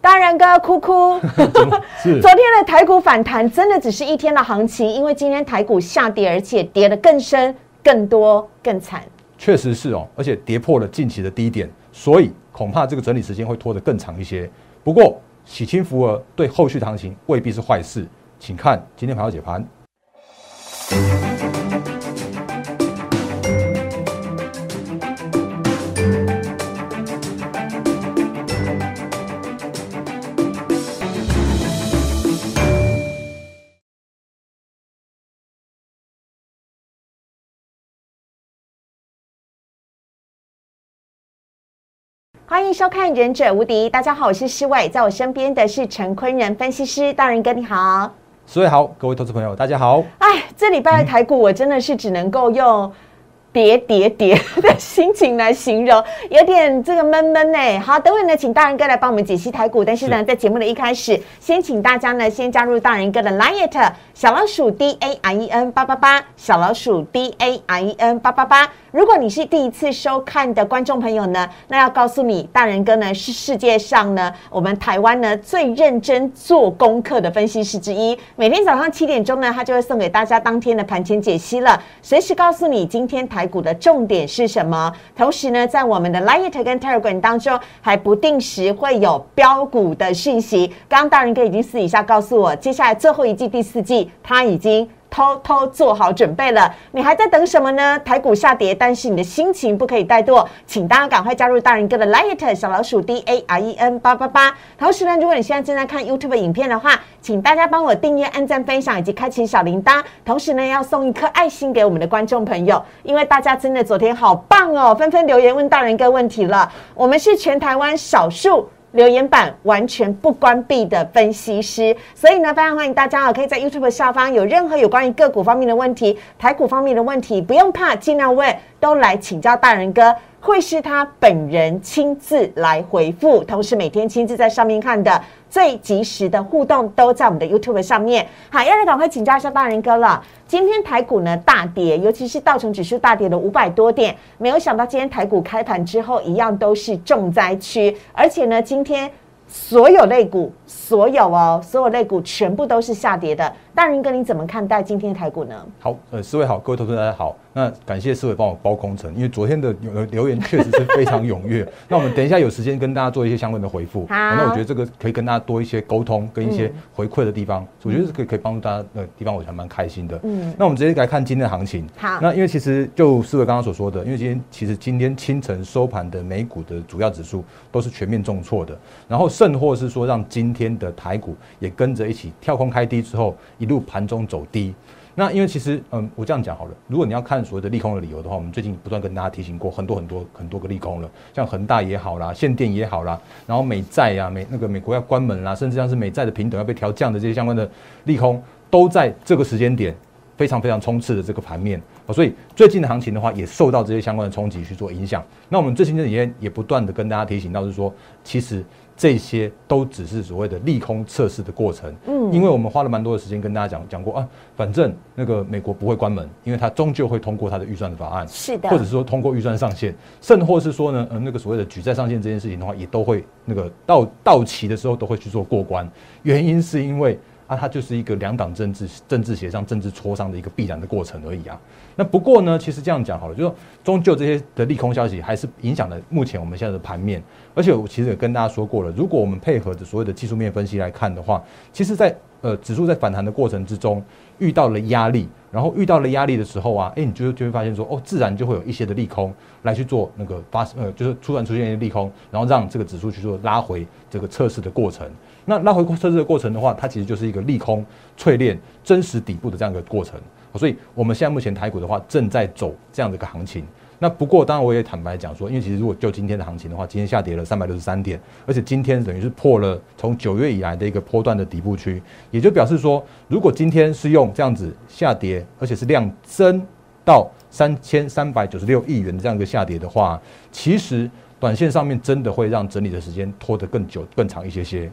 大然哥哭哭。是 昨天的台股反弹真的只是一天的行情，因为今天台股下跌，而且跌得更深、更多、更惨。确实是哦，而且跌破了近期的低点，所以恐怕这个整理时间会拖得更长一些。不过喜清福额对后续的行情未必是坏事，请看今天盘后解盘。欢迎收看《忍者无敌》，大家好，我是施伟，在我身边的是陈坤仁分析师，大人哥你好。施伟好，各位投资朋友，大家好。哎，这礼拜的台股我真的是只能够用叠叠叠的心情来形容，有点这个闷闷呢。好，等会呢，请大人哥来帮我们解析台股，但是呢，是在节目的一开始，先请大家呢先加入大人哥的 Liet 小老鼠 D A I E N 八八八，小老鼠 D A I E N 八八八。如果你是第一次收看的观众朋友呢，那要告诉你，大人哥呢是世界上呢我们台湾呢最认真做功课的分析师之一。每天早上七点钟呢，他就会送给大家当天的盘前解析了，随时告诉你今天台股的重点是什么。同时呢，在我们的 Light 跟 Telegram 当中，还不定时会有标股的讯息。刚刚大人哥已经私底下告诉我，接下来最后一季第四季他已经。偷偷做好准备了，你还在等什么呢？台股下跌，但是你的心情不可以怠惰，请大家赶快加入大人哥的 Light 小老鼠 D A R E N 八八八。同时呢，如果你现在正在看 YouTube 影片的话，请大家帮我订阅、按赞、分享以及开启小铃铛。同时呢，要送一颗爱心给我们的观众朋友，因为大家真的昨天好棒哦，纷纷留言问大人哥问题了。我们是全台湾少数。留言板完全不关闭的分析师，所以呢，非常欢迎大家啊，可以在 YouTube 下方有任何有关于个股方面的问题、台股方面的问题，不用怕，尽量问，都来请教大人哥，会是他本人亲自来回复，同时每天亲自在上面看的最及时的互动都在我们的 YouTube 上面。好，要来赶快请教一下大人哥了。今天台股呢大跌，尤其是道琼指数大跌了五百多点，没有想到今天台股开盘之后一样都是重灾区，而且呢，今天所有类股，所有哦，所有类股全部都是下跌的。大人哥，你怎么看待今天的台股呢？好，呃，四位好，各位投资者大家好。那感谢四位帮我包工程，因为昨天的留留言确实是非常踊跃。那我们等一下有时间跟大家做一些相关的回复。好那我觉得这个可以跟大家多一些沟通跟一些回馈的地方，我觉得是可以可以帮助大家的地方，我还蛮开心的。嗯那我们直接来看今天的行情。好那因为其实就四位刚刚所说的，因为今天其实今天清晨收盘的美股的主要指数都是全面重挫的，然后甚或是说让今天的台股也跟着一起跳空开低之后，一路盘中走低。那因为其实，嗯，我这样讲好了，如果你要看所谓的利空的理由的话，我们最近不断跟大家提醒过很多很多很多个利空了，像恒大也好啦，限电也好啦，然后美债呀、美那个美国要关门啦，甚至像是美债的平等要被调降的这些相关的利空，都在这个时间点非常非常冲刺的这个盘面，哦所以最近的行情的话，也受到这些相关的冲击去做影响。那我们最近这几天也不断的跟大家提醒到，是说，其实这些都只是所谓的利空测试的过程。嗯因为我们花了蛮多的时间跟大家讲讲过啊，反正那个美国不会关门，因为它终究会通过它的预算的法案。是的，或者是说通过预算上限，甚或是说呢，呃，那个所谓的举债上限这件事情的话，也都会那个到到期的时候都会去做过关。原因是因为啊，它就是一个两党政治政治协商、政治磋商的一个必然的过程而已啊。那不过呢，其实这样讲好了，就说终究这些的利空消息还是影响了目前我们现在的盘面。而且我其实也跟大家说过了，如果我们配合着所有的技术面分析来看的话，其实在呃指数在反弹的过程之中遇到了压力，然后遇到了压力的时候啊，哎，你就就会发现说，哦，自然就会有一些的利空来去做那个发呃，就是突然出现一些利空，然后让这个指数去做拉回这个测试的过程。那拉回测试的过程的话，它其实就是一个利空淬炼真实底部的这样一个过程。所以我们现在目前台股的话，正在走这样的一个行情。那不过，当然我也坦白讲说，因为其实如果就今天的行情的话，今天下跌了三百六十三点，而且今天等于是破了从九月以来的一个波段的底部区，也就表示说，如果今天是用这样子下跌，而且是量增到三千三百九十六亿元的这样一个下跌的话，其实短线上面真的会让整理的时间拖得更久、更长一些些。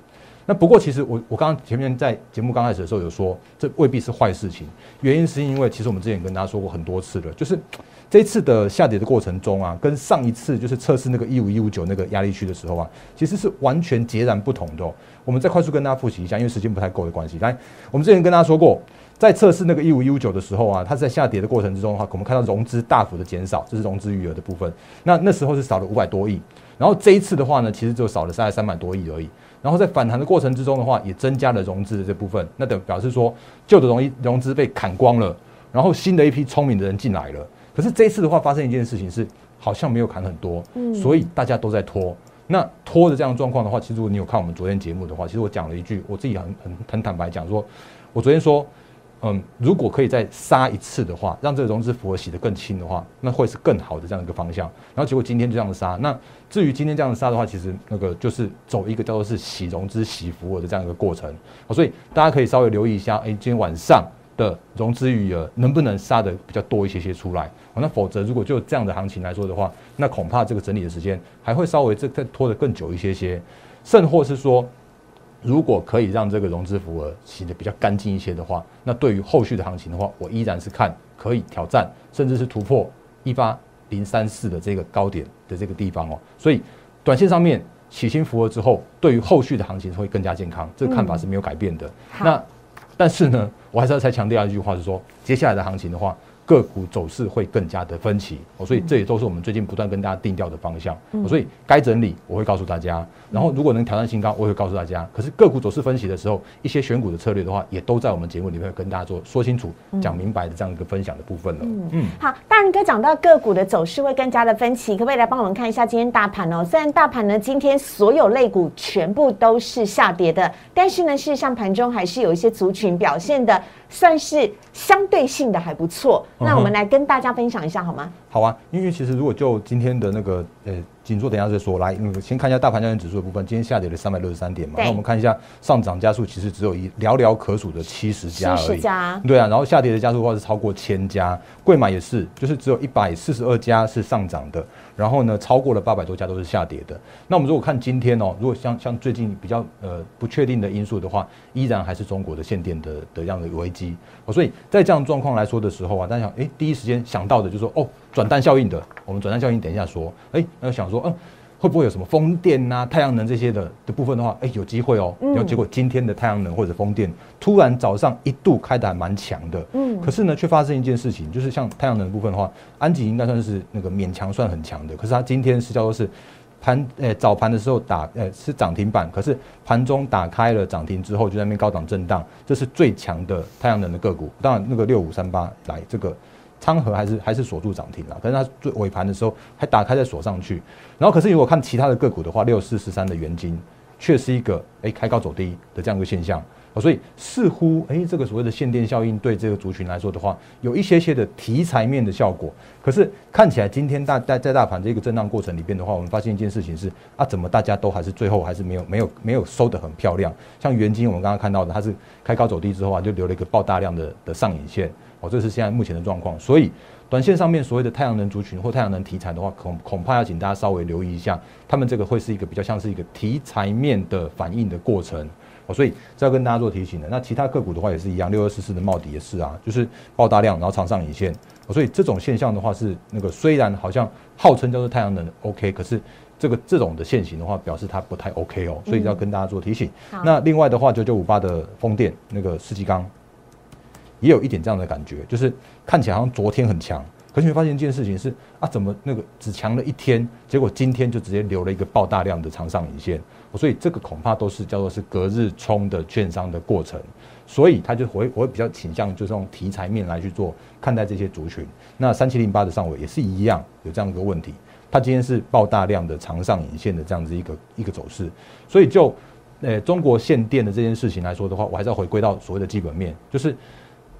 那不过其实我我刚刚前面在节目刚开始的时候有说，这未必是坏事情，原因是因为其实我们之前跟大家说过很多次了，就是这一次的下跌的过程中啊，跟上一次就是测试那个一五一五九那个压力区的时候啊，其实是完全截然不同的。我们再快速跟大家复习一下，因为时间不太够的关系。来，我们之前跟大家说过，在测试那个一五一五九的时候啊，它在下跌的过程之中的话，我们看到融资大幅的减少，这是融资余额的部分。那那时候是少了五百多亿，然后这一次的话呢，其实就少了大概三百多亿而已。然后在反弹的过程之中的话，也增加了融资的这部分，那等表示说旧的融融资被砍光了，然后新的一批聪明的人进来了。可是这一次的话，发生一件事情是好像没有砍很多，所以大家都在拖。那拖的这样状况的话，其实如果你有看我们昨天节目的话，其实我讲了一句，我自己很很很坦白讲说，我昨天说。嗯，如果可以再杀一次的话，让这个融资符额洗得更轻的话，那会是更好的这样一个方向。然后结果今天就这样杀。那至于今天这样杀的话，其实那个就是走一个叫做是洗融资、洗符额的这样一个过程。所以大家可以稍微留意一下，哎，今天晚上的融资余额能不能杀的比较多一些些出来？那否则如果就这样的行情来说的话，那恐怕这个整理的时间还会稍微这再拖得更久一些些，甚或是说。如果可以让这个融资符额洗得比较干净一些的话，那对于后续的行情的话，我依然是看可以挑战，甚至是突破一八零三四的这个高点的这个地方哦。所以，短线上面洗清符额之后，对于后续的行情会更加健康，这个看法是没有改变的。那但是呢，我还是要再强调一句话，是说接下来的行情的话。个股走势会更加的分歧哦，所以这也都是我们最近不断跟大家定调的方向。所以该整理我会告诉大家，然后如果能挑战新高，我会告诉大家。可是个股走势分析的时候，一些选股的策略的话，也都在我们节目里面跟大家做说清楚、讲明白的这样一个分享的部分了。嗯，好，大人哥讲到个股的走势会更加的分歧，可不可以来帮我们看一下今天大盘哦？虽然大盘呢今天所有类股全部都是下跌的，但是呢，事实上盘中还是有一些族群表现的。算是相对性的还不错，那我们来跟大家分享一下好吗？好啊，因为其实如果就今天的那个呃。紧缩，等下再说。来，那个先看一下大盘交易指数的部分，今天下跌了三百六十三点嘛。那我们看一下上涨加速，其实只有一寥寥可数的七十家而已。对啊，然后下跌的加速的话是超过千家，贵买也是，就是只有一百四十二家是上涨的，然后呢，超过了八百多家都是下跌的。那我们如果看今天哦，如果像像最近比较呃不确定的因素的话，依然还是中国的限电的的这样的危机。哦，所以在这样状况来说的时候啊，大家想，哎，第一时间想到的就是说，哦。转单效应的，我们转单效应等一下说。哎，那想说，嗯，会不会有什么风电呐、太阳能这些的的部分的话，哎，有机会哦。然后结果今天的太阳能或者风电突然早上一度开的还蛮强的，嗯，可是呢，却发生一件事情，就是像太阳能部分的话，安吉应该算是那个勉强算很强的，可是它今天是叫做是盘，诶，早盘的时候打，诶，是涨停板，可是盘中打开了涨停之后，就在那边高档震荡，这是最强的太阳能的个股。当然，那个六五三八来这个。昌河还是还是锁住涨停了，可是它最尾盘的时候还打开再锁上去，然后可是如果看其他的个股的话，六四十三的元金却是一个哎开高走低的这样一个现象所以似乎哎这个所谓的限电效应对这个族群来说的话，有一些些的题材面的效果。可是看起来今天大在在大盘这个震荡过程里边的话，我们发现一件事情是啊，怎么大家都还是最后还是没有没有没有收得很漂亮？像元金我们刚刚看到的，它是开高走低之后啊，就留了一个爆大量的的上影线。哦，这是现在目前的状况，所以短线上面所谓的太阳能族群或太阳能题材的话，恐恐怕要请大家稍微留意一下，他们这个会是一个比较像是一个题材面的反应的过程。哦，所以这要跟大家做提醒的。那其他个股的话也是一样，六二四四的茂迪也是啊，就是爆大量，然后长上影线。哦，所以这种现象的话是那个虽然好像号称叫做太阳能 OK，可是这个这种的现形的话，表示它不太 OK 哦，所以要跟大家做提醒。那另外的话，九九五八的风电那个世纪钢。也有一点这样的感觉，就是看起来好像昨天很强，可是你会发现一件事情是啊，怎么那个只强了一天，结果今天就直接留了一个爆大量的长上影线，所以这个恐怕都是叫做是隔日冲的券商的过程，所以他就会我会比较倾向就是用题材面来去做看待这些族群。那三七零八的上尾也是一样有这样一个问题，它今天是爆大量的长上影线的这样子一个一个走势，所以就呃中国限电的这件事情来说的话，我还是要回归到所谓的基本面，就是。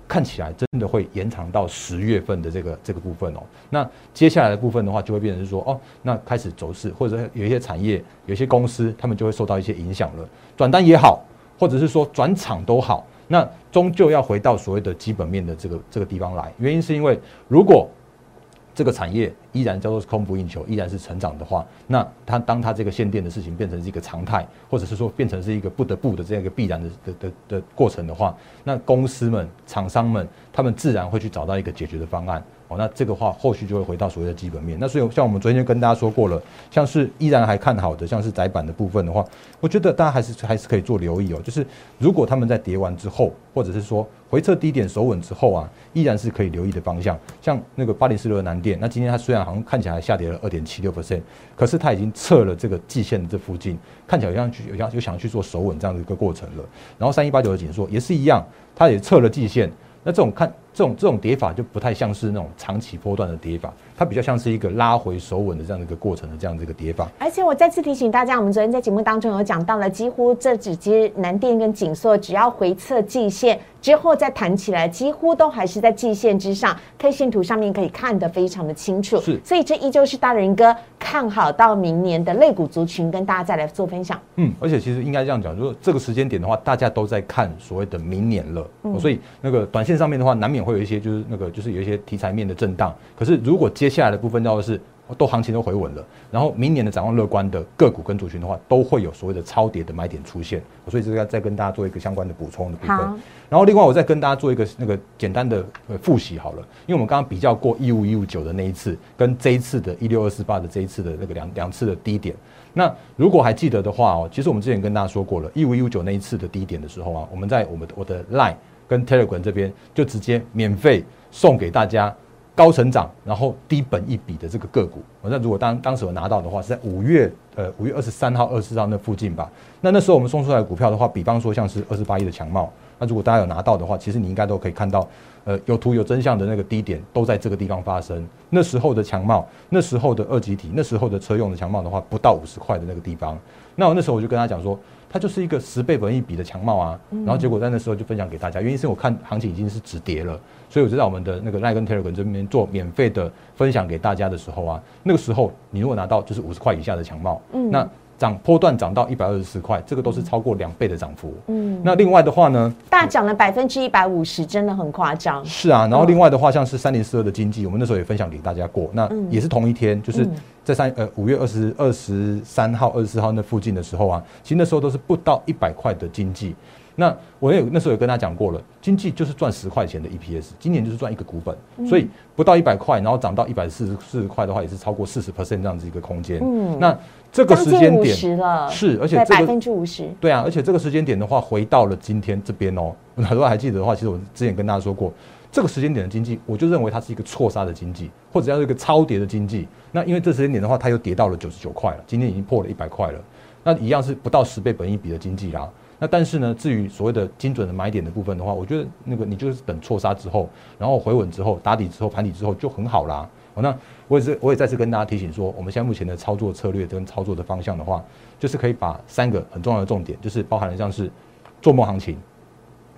看起来真的会延长到十月份的这个这个部分哦。那接下来的部分的话，就会变成是说，哦，那开始走势，或者有一些产业、有些公司，他们就会受到一些影响了。转单也好，或者是说转场都好，那终究要回到所谓的基本面的这个这个地方来。原因是因为，如果这个产业依然叫做是供不应求，依然是成长的话，那它当它这个限电的事情变成是一个常态，或者是说变成是一个不得不的这样一个必然的的的的过程的话，那公司们、厂商们，他们自然会去找到一个解决的方案。哦，那这个话后续就会回到所谓的基本面。那所以像我们昨天就跟大家说过了，像是依然还看好的，像是窄板的部分的话，我觉得大家还是还是可以做留意哦。就是如果他们在跌完之后，或者是说回撤低点守稳之后啊，依然是可以留意的方向。像那个八零四六的南电，那今天它虽然好像看起来下跌了二点七六 percent，可是它已经测了这个季线的这附近，看起来好像有像有想去做守稳这样的一个过程了。然后三一八九的紧缩也是一样，它也测了季线。那这种看这种这种跌法就不太像是那种长期波段的跌法，它比较像是一个拉回守稳的这样的一个过程的这样的一个跌法。而且我再次提醒大家，我们昨天在节目当中有讲到了，几乎这几只南电跟紧缩，只要回测季线之后再弹起来，几乎都还是在季线之上，K 线图上面可以看得非常的清楚。是，所以这依旧是大人哥看好到明年的类股族群，跟大家再来做分享。嗯，而且其实应该这样讲，如果这个时间点的话，大家都在看所谓的明年了，所以那个短线上面的话，难免会有一些就是那个。就是有一些题材面的震荡，可是如果接下来的部分要的是都行情都回稳了，然后明年的展望乐观的个股跟族群的话，都会有所谓的超跌的买点出现，所以这个要再跟大家做一个相关的补充的部分。然后另外我再跟大家做一个那个简单的复习好了，因为我们刚刚比较过一五一五九的那一次，跟这一次的一六二四八的这一次的那个两两次的低点。那如果还记得的话哦，其实我们之前跟大家说过了，一五一五九那一次的低点的时候啊，我们在我们我的 Line 跟 Telegram 这边就直接免费。送给大家高成长，然后低本一笔的这个个股。我那如果当当时我拿到的话，是在五月呃五月二十三号、二十四号那附近吧。那那时候我们送出来的股票的话，比方说像是二十八亿的强茂，那如果大家有拿到的话，其实你应该都可以看到，呃，有图有真相的那个低点都在这个地方发生。那时候的强茂，那时候的二级体，那时候的车用的强茂的话，不到五十块的那个地方。那我那时候我就跟他讲说。它就是一个十倍本一比的强貌啊，然后结果在那时候就分享给大家，原因是我看行情已经是止跌了，所以我就在我们的那个赖根 Telegram 这边做免费的分享给大家的时候啊，那个时候你如果拿到就是五十块以下的强貌，那。涨波段涨到一百二十四块，这个都是超过两倍的涨幅。嗯，那另外的话呢，大涨了百分之一百五十，真的很夸张。是啊，然后另外的话，像是三零四二的经济，我们那时候也分享给大家过，那也是同一天，就是在三呃五月二十二十三号、二十四号那附近的时候啊，其实那时候都是不到一百块的经济。那我也那时候有跟他讲过了，经济就是赚十块钱的 EPS，今年就是赚一个股本，所以不到一百块，然后涨到一百四十四十块的话，也是超过四十 percent 这样子一个空间。嗯，那这个时间点是，而且百分之五十，对啊，而且这个时间点的话，回到了今天这边哦，很多还记得的话，其实我之前跟大家说过，这个时间点的经济，我就认为它是一个错杀的经济，或者叫一个超跌的经济。那因为这时间点的话，它又跌到了九十九块了，今天已经破了一百块了，那一样是不到十倍本一比的经济啦。那但是呢，至于所谓的精准的买点的部分的话，我觉得那个你就是等错杀之后，然后回稳之后，打底之后，盘底之后就很好啦。那我也是，我也再次跟大家提醒说，我们现在目前的操作策略跟操作的方向的话，就是可以把三个很重要的重点，就是包含了像是做梦行情，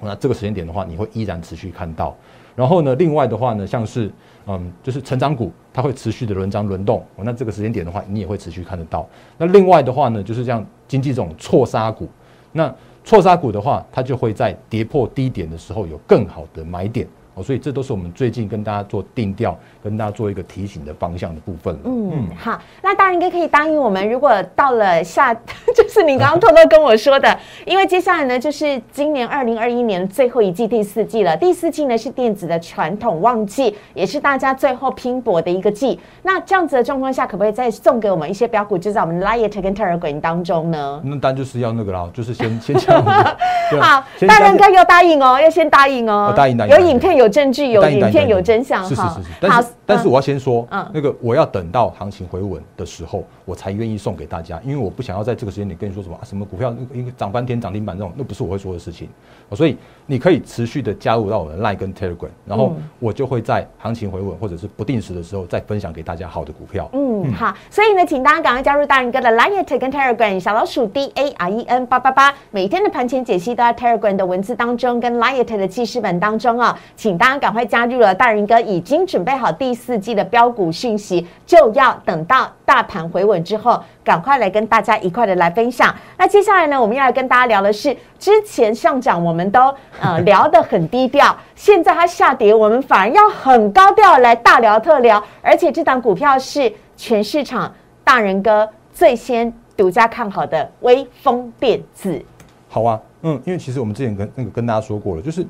那这个时间点的话，你会依然持续看到。然后呢，另外的话呢，像是嗯，就是成长股，它会持续的轮涨轮动。那这个时间点的话，你也会持续看得到。那另外的话呢，就是像经济这种错杀股，那错杀股的话，它就会在跌破低点的时候有更好的买点。所以这都是我们最近跟大家做定调，跟大家做一个提醒的方向的部分嗯，好，那大人哥可以答应我们，如果到了下，就是你刚刚偷偷跟我说的，因为接下来呢，就是今年二零二一年最后一季第四季了。第四季呢是电子的传统旺季，也是大家最后拼搏的一个季。那这样子的状况下，可不可以再送给我们一些标股，就在我们 Light 跟 Telegram 当中呢？那当然就是要那个啦，就是先先讲。好，大人哥要答应哦，要先答应哦，答应答应，有影片有。证据有影片有真相，是是是是。但是我要先说，嗯，那个我要等到行情回稳的时候，我才愿意送给大家，因为我不想要在这个时间点跟你说什么啊什么股票因为涨翻天涨停板这种，那不是我会说的事情。所以你可以持续的加入到我的 Line 跟 Telegram，然后我就会在行情回稳或者是不定时的时候再分享给大家好的股票。嗯，好，所以呢，请大家赶快加入大人哥的 Line 跟 Telegram，小老鼠 D A R E N 八八八，每天的盘前解析都在 Telegram 的文字当中跟 Line 的记事本当中啊，请大家赶快加入了，大人哥已经准备好第四季的标股讯息，就要等到大盘回稳之后，赶快来跟大家一块的来分享。那接下来呢，我们要来跟大家聊的是，之前上涨我们都呃 聊得很低调，现在它下跌，我们反而要很高调来大聊特聊，而且这档股票是全市场大人哥最先独家看好的微风电子。好啊，嗯，因为其实我们之前跟那个跟大家说过了，就是，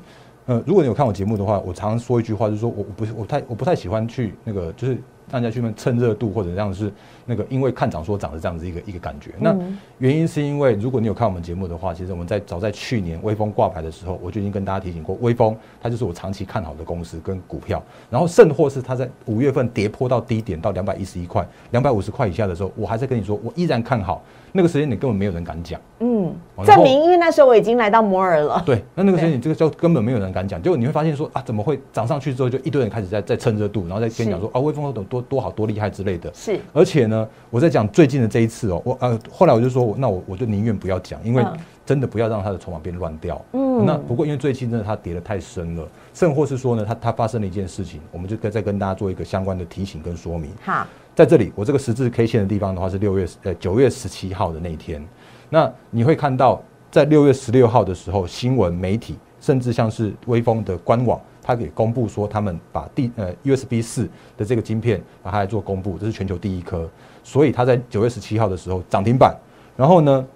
呃，如果你有看我节目的话，我常常说一句话，就是说我我不是我太我不太喜欢去那个就是。大家去那蹭热度或者这样是那个，因为看涨说涨的这样子一个一个感觉。那原因是因为，如果你有看我们节目的话，其实我们在早在去年微风挂牌的时候，我就已经跟大家提醒过，微风它就是我长期看好的公司跟股票。然后甚或是它在五月份跌破到低点到两百一十一块、两百五十块以下的时候，我还在跟你说，我依然看好。那个时间点根本没有人敢讲，嗯，证明因为那时候我已经来到摩尔了。对，那那个时间你这个就根本没有人敢讲，结果你会发现说啊，怎么会涨上去之后就一堆人开始在在蹭热度，然后再跟你讲说啊，微风多多多好多厉害之类的。是，而且呢，我在讲最近的这一次哦，我呃后来我就说，那我我就宁愿不要讲，因为真的不要让它的筹码变乱掉。嗯，那不过因为最近真的它跌得太深了，甚或是说呢，它它发生了一件事情，我们就跟再跟大家做一个相关的提醒跟说明。好，在这里我这个十字 K 线的地方的话是六月呃九月十七号的那一天。那你会看到，在六月十六号的时候，新闻媒体甚至像是微风的官网，它给公布说，他们把第呃 USB 四的这个晶片把它来做公布，这是全球第一颗，所以它在九月十七号的时候涨停板，然后呢，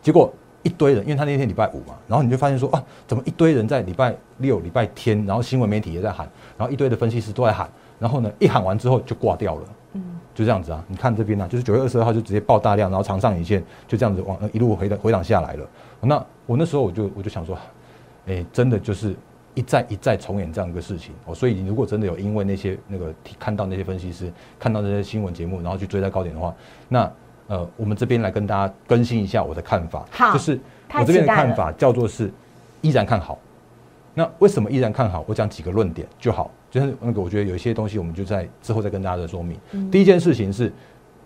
结果一堆人，因为他那天礼拜五嘛，然后你就发现说啊，怎么一堆人在礼拜六、礼拜天，然后新闻媒体也在喊，然后一堆的分析师都在喊，然后呢，一喊完之后就挂掉了。嗯就这样子啊，你看这边呢，就是九月二十二号就直接爆大量，然后长上影线就这样子往一路回的回档下来了。那我那时候我就我就想说，哎，真的就是一再一再重演这样一个事情哦。所以你如果真的有因为那些那个看到那些分析师看到那些新闻节目，然后去追在高点的话，那呃，我们这边来跟大家更新一下我的看法，就是我这边的看法叫做是依然看好。那为什么依然看好？我讲几个论点就好。就是那个，我觉得有一些东西，我们就在之后再跟大家的说明。第一件事情是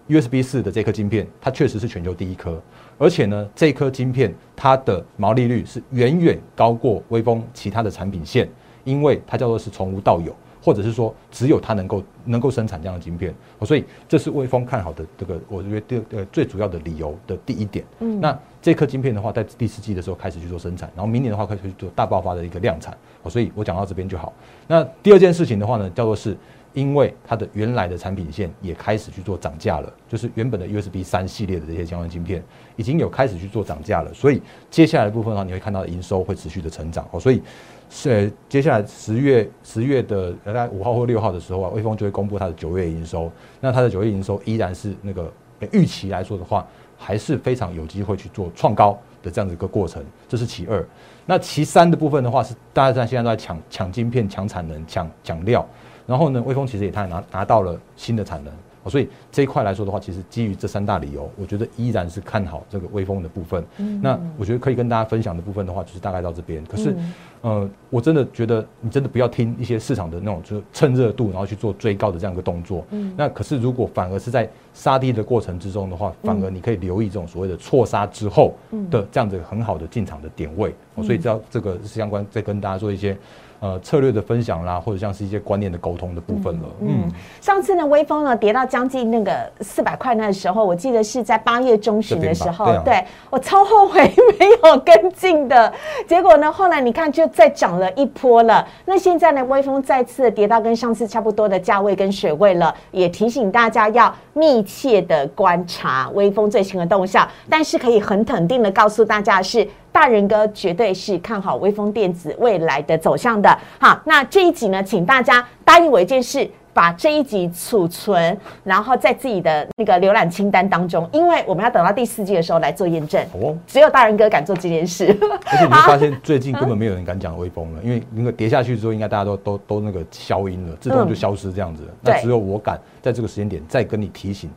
，USB 四的这颗晶片，它确实是全球第一颗，而且呢，这颗晶片它的毛利率是远远高过微风其他的产品线，因为它叫做是从无到有。或者是说，只有它能够能够生产这样的晶片，所以这是微风看好的这个，我觉得第呃最主要的理由的第一点。嗯，那这颗晶片的话，在第四季的时候开始去做生产，然后明年的话开始去做大爆发的一个量产。所以我讲到这边就好。那第二件事情的话呢，叫做是因为它的原来的产品线也开始去做涨价了，就是原本的 USB 三系列的这些相关晶片已经有开始去做涨价了，所以接下来的部分的话，你会看到营收会持续的成长。哦，所以。是接下来十月十月的大概五号或六号的时候啊，微风就会公布它的九月营收。那它的九月营收依然是那个预期来说的话，还是非常有机会去做创高的这样子一个过程。这是其二。那其三的部分的话是，大家在现在都在抢抢晶片、抢产能、抢抢料。然后呢，微风其实也他拿拿到了新的产能。所以这一块来说的话，其实基于这三大理由，我觉得依然是看好这个微风的部分。那我觉得可以跟大家分享的部分的话，就是大概到这边。可是，呃，我真的觉得你真的不要听一些市场的那种，就是趁热度然后去做追高的这样一个动作。那可是如果反而是在杀低的过程之中的话，反而你可以留意这种所谓的错杀之后的这样子很好的进场的点位。所以，只要这个相关再跟大家做一些。呃，策略的分享啦，或者像是一些观念的沟通的部分了。嗯，上次呢，微风呢跌到将近那个四百块那时候，我记得是在八月中旬的时候，对 我超后悔没有跟进的。结果呢，后来你看就再涨了一波了。那现在呢，微风再次跌到跟上次差不多的价位跟水位了，也提醒大家要密切的观察微风最新的动向。但是可以很肯定的告诉大家是。大人哥绝对是看好微风电子未来的走向的。好，那这一集呢，请大家答应我一件事，把这一集储存，然后在自己的那个浏览清单当中，因为我们要等到第四季的时候来做验证。哦，只有大人哥敢做这件事。而且你会发现，最近根本没有人敢讲微风了，因为那个跌下去之后，应该大家都都都那个消音了，自动就消失这样子。那只有我敢在这个时间点再跟你提醒。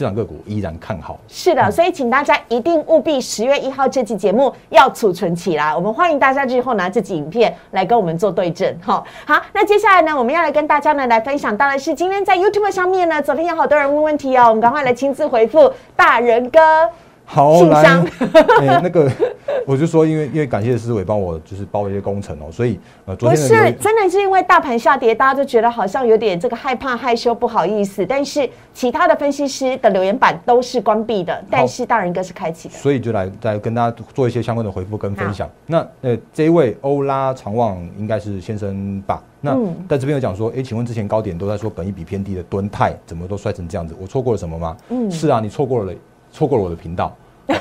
这两个股依然看好，是的，所以请大家一定务必十月一号这期节目要储存起来。我们欢迎大家日后拿这集影片来跟我们做对证。哈，好，那接下来呢，我们要来跟大家呢来分享到的是，今天在 YouTube 上面呢，昨天有好多人问问题哦，我们赶快来亲自回复大人哥。好，来，那个我就说，因为因为感谢思维帮我就是包一些工程哦，所以呃，昨不天不是真的是因为大盘下跌，大家就觉得好像有点这个害怕、害羞、不好意思。但是其他的分析师的留言板都是关闭的，但是大人哥是开启的。所以就来再跟大家做一些相关的回复跟分享。那呃，这一位欧拉长旺应该是先生吧？那嗯在这边有讲说，诶，请问之前高点都在说本益比偏低的敦泰，怎么都摔成这样子？我错过了什么吗？嗯是啊，你错过了，错过了我的频道，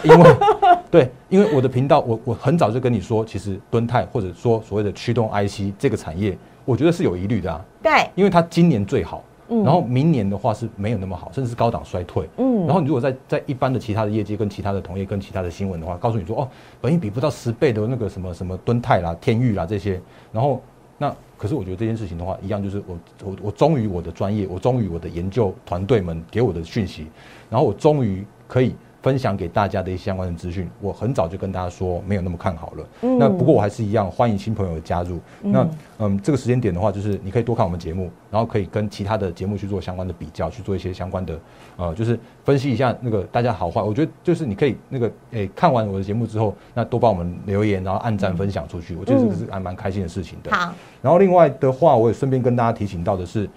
因为 对，因为我的频道，我我很早就跟你说，其实敦泰或者说所谓的驱动 IC 这个产业，我觉得是有疑虑的啊，对，因为它今年最好。嗯。然后明年的话是没有那么好，甚至是高档衰退。嗯。然后你如果在在一般的其他的业界跟其他的同业跟其他的新闻的话，告诉你说哦，本益比不到十倍的那个什么什么敦泰啦、天域啦这些，然后那可是我觉得这件事情的话，一样就是我我我忠于我的专业，我忠于我的研究团队们给我的讯息，然后我忠于可以分享给大家的一些相关的资讯。我很早就跟大家说没有那么看好了。嗯那不过我还是一样欢迎新朋友的加入。那嗯，这个时间点的话，就是你可以多看我们节目，然后可以跟其他的节目去做相关的比较，去做一些相关的呃，就是分析一下那个大家好坏。我觉得就是你可以那个诶、看完我的节目之后，那多帮我们留言，然后按赞分享出去，我觉得这个是还蛮开心的事情的。好，然后另外的话，我也顺便跟大家提醒到的是，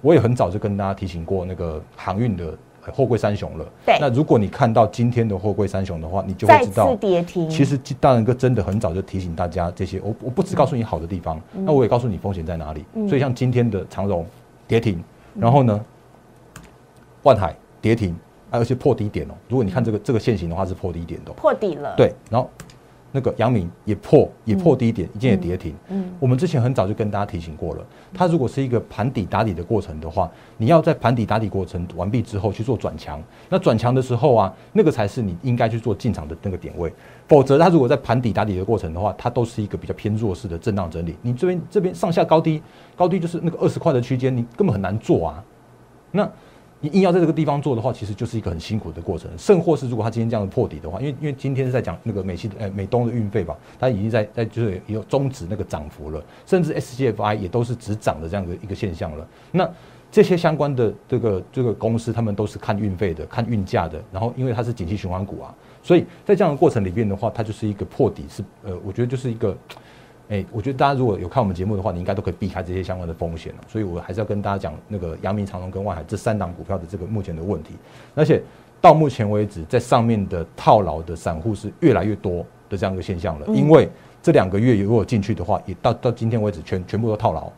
我也很早就跟大家提醒过那个航运的呃货柜三雄了。对那如果你看到今天的货柜三雄的话，你就会知道，跌停。其实大人哥真的很早就提醒大家这些。我我不只告诉你好的地方，嗯那我也告诉你风险在哪里。所以像今天的长荣跌停，然后呢，万海跌停，而且破低点哦。如果你看这个这个线型的话，是破低点的哦、破底了。，对，然后那个阳明也破也破低点，已经也跌停。嗯我们之前很早就跟大家提醒过了，它如果是一个盘底打底的过程的话，你要在盘底打底过程完毕之后去做转强。那转强的时候啊，那个才是你应该去做进场的那个点位。否则，它如果在盘底打底的过程的话，它都是一个比较偏弱势的震荡整理。你这边这边上下高低，高低就是那个二十块的区间，你根本很难做啊。那你硬要在这个地方做的话，其实就是一个很辛苦的过程。甚或是如果它今天这样的破底的话，因为因为今天是在讲那个美西呃美东的运费吧，它已经在在就是有终止那个涨幅了，甚至 SGFI 也都是只涨的这样的一个现象了。那这些相关的这个这个公司，他们都是看运费的，看运价的。然后因为它是景气循环股啊，所以在这样的过程里面的话，它就是一个破底是呃，我觉得就是一个。哎、我觉得大家如果有看我们节目的话，你应该都可以避开这些相关的风险了。所以我还是要跟大家讲那个阳明、长隆跟万海这三档股票的这个目前的问题。而且到目前为止，在上面的套牢的散户是越来越多的这样一个现象了。因为这两个月如果进去的话，也到到今天为止全全部都套牢。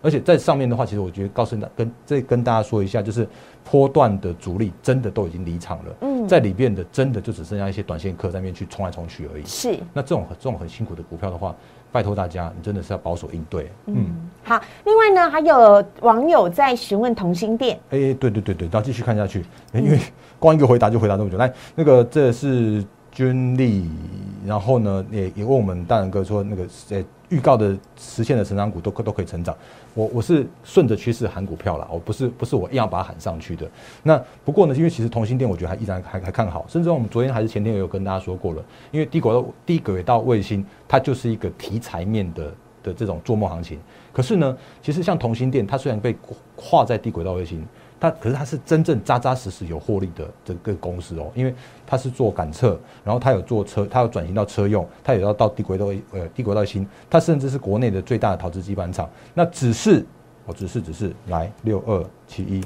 而且在上面的话，其实我觉得告诉大跟这跟大家说一下，就是波段的主力真的都已经离场了。嗯在里面的真的就只剩下一些短线客在那边去冲来冲去而已。是。那这种很这种很辛苦的股票的话，拜托大家，你真的是要保守应对。嗯，好，另外呢，还有网友在询问同心店，哎、对对对对，然后继续看下去，因为 光一个回答就回答那么久。来，那个这是军力，然后呢，也也问我们大仁哥说，那个呃预告的实现的成长股都可都可以成长。我我是顺着趋势喊股票啦，我不是不是我硬要把它喊上去的。那不过呢，因为其实同心店我觉得还依然还还看好，甚至我们昨天还是前天也有跟大家说过了，因为低轨道低轨道卫星它就是一个题材面的的这种做梦行情。可是呢，其实像同心店，它虽然被划在低轨道卫星，它可是它是真正扎扎实实有获利的这个公司哦，因为它是做感测，然后它有做车，它有转型到车用，它也要到低轨道呃低轨道卫星，它甚至是国内的最大的陶瓷基板厂。那只是哦，只是只是来六二七一。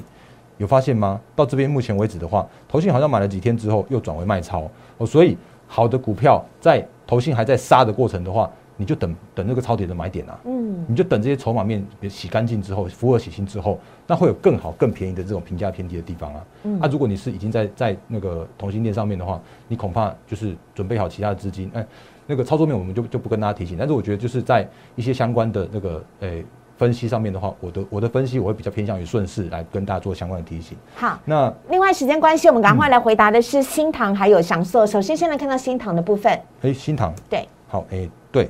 有发现吗？到这边目前为止的话，投信好像买了几天之后又转为卖超哦，所以好的股票在投信还在杀的过程的话，你就等等那个超跌的买点啊，嗯，你就等这些筹码面洗干净之后，符合洗清之后，那会有更好、更便宜的这种评价偏低的地方啊。嗯啊，如果你是已经在在那个同性恋上面的话，你恐怕就是准备好其他的资金，哎，那个操作面我们就就不跟大家提醒，但是我觉得就是在一些相关的那个诶、分析上面的话，我的我的分析我会比较偏向于顺势来跟大家做相关的提醒。好。那另外，时间关系，我们赶快来回答的是新塘还有享受。首先，先来看到新塘的部分，哎，新塘对，好，哎，对，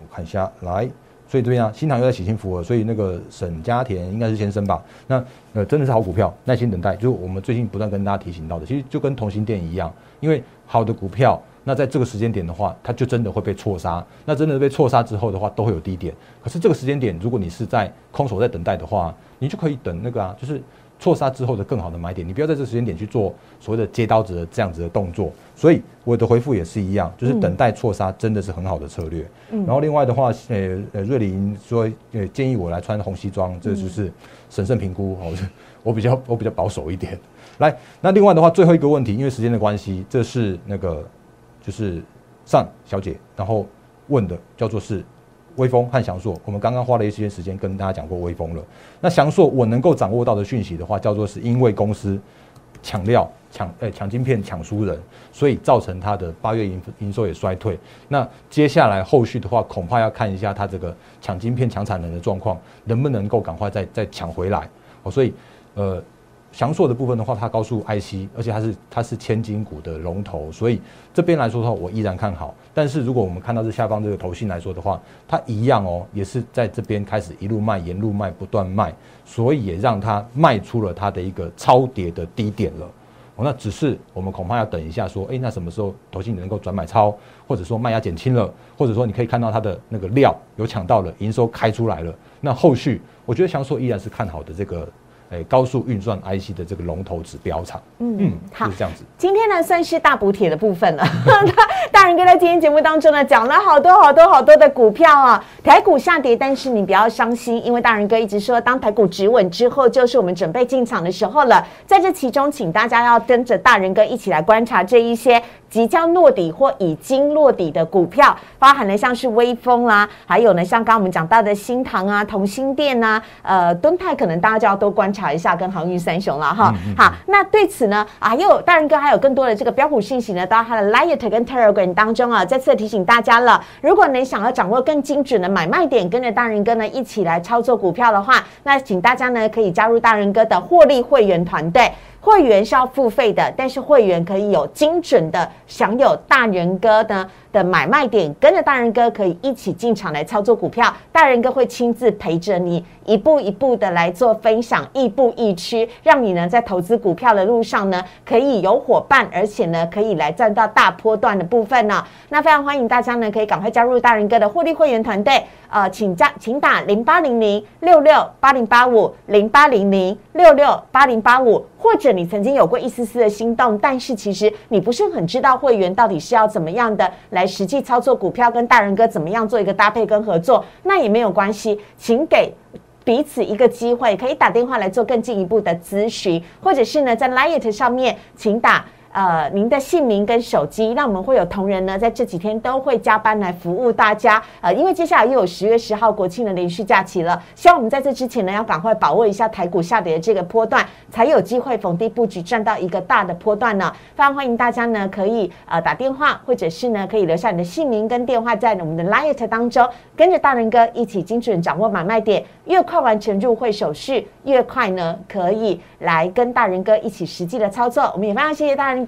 我看一下，来，所以这边啊，新塘又在喜庆福了，所以那个沈家田应该是先生吧？那呃，真的是好股票，耐心等待，就是我们最近不断跟大家提醒到的，其实就跟同心店一样，因为好的股票，那在这个时间点的话，它就真的会被错杀，那真的被错杀之后的话，都会有低点。可是这个时间点，如果你是在空手在等待的话，你就可以等那个啊，就是错杀之后的更好的买点，你不要在这个时间点去做所谓的接刀子的这样子的动作。所以我的回复也是一样，就是等待错杀真的是很好的策略。然后另外的话，呃呃，瑞林说呃建议我来穿红西装，这就是审慎评估。我我比较我比较保守一点。来，那另外的话，最后一个问题，因为时间的关系，这是那个就是上小姐然后问的，叫做是。微风和翔硕，我们刚刚花了一些时间跟大家讲过微风了。那翔硕，我能够掌握到的讯息的话，叫做是因为公司抢料、抢呃抢晶片、抢输人，所以造成它的八月营营收也衰退。那接下来后续的话，恐怕要看一下它这个抢晶片、抢产能的状况，能不能够赶快再再抢回来。哦，所以呃。翔硕的部分的话，它高速 IC，而且它是它是千金股的龙头，所以这边来说的话，我依然看好。但是如果我们看到这下方这个头信来说的话，它一样哦，也是在这边开始一路卖，沿路卖，不断卖，所以也让它卖出了它的一个超跌的低点了。哦，那只是我们恐怕要等一下，说，哎，那什么时候头信能够转买超，或者说卖压减轻了，或者说你可以看到它的那个料有抢到了，营收开出来了，那后续我觉得翔硕依然是看好的这个。诶，高速运算 IC 的这个龙头指标厂，嗯嗯，好，就是这样子。今天呢，算是大补铁的部分了。大人哥在今天节目当中呢，讲了好多好多好多的股票啊。台股下跌，但是你不要伤心，因为大人哥一直说，当台股止稳之后，就是我们准备进场的时候了。在这其中，请大家要跟着大人哥一起来观察这一些。即将落底或已经落底的股票，包含了像是微风啦，还有呢，像刚刚我们讲到的新塘啊、同心店呐、呃，敦泰，可能大家就要多观察一下跟航运三雄了哈。好，那对此呢，还有大人哥还有更多的这个标股信息呢，到他的 Light 跟 Telegram 当中啊，再次提醒大家了。如果你想要掌握更精准的买卖点，跟着大人哥呢一起来操作股票的话，那请大家呢可以加入大人哥的获利会员团队。会员是要付费的，但是会员可以有精准的享有大人哥的。的买卖点，跟着大人哥可以一起进场来操作股票，大人哥会亲自陪着你，一步一步的来做分享，亦步亦趋，让你呢在投资股票的路上呢，可以有伙伴，而且呢可以来赚到大波段的部分呢。那非常欢迎大家呢，可以赶快加入大人哥的获利会员团队，呃，请加，请打零八零零六六八零八五零八零零六六八零八五，或者你曾经有过一丝丝的心动，但是其实你不是很知道会员到底是要怎么样的。来实际操作股票，跟大人哥怎么样做一个搭配跟合作，那也没有关系，请给彼此一个机会，可以打电话来做更进一步的咨询，或者是呢，在 Lite 上面，请打。呃，您的姓名跟手机，那我们会有同仁呢，在这几天都会加班来服务大家。呃，因为接下来又有十月十号国庆的连续假期了，希望我们在这之前呢，要赶快把握一下台股下跌的这个波段，才有机会逢低布局赚到一个大的波段呢。非常欢迎大家呢，可以呃打电话，或者是呢，可以留下你的姓名跟电话，在我们的 Light 当中，跟着大人哥一起精准掌握买卖点，越快完成入会手续，越快呢可以来跟大人哥一起实际的操作。我们也非常谢谢大人。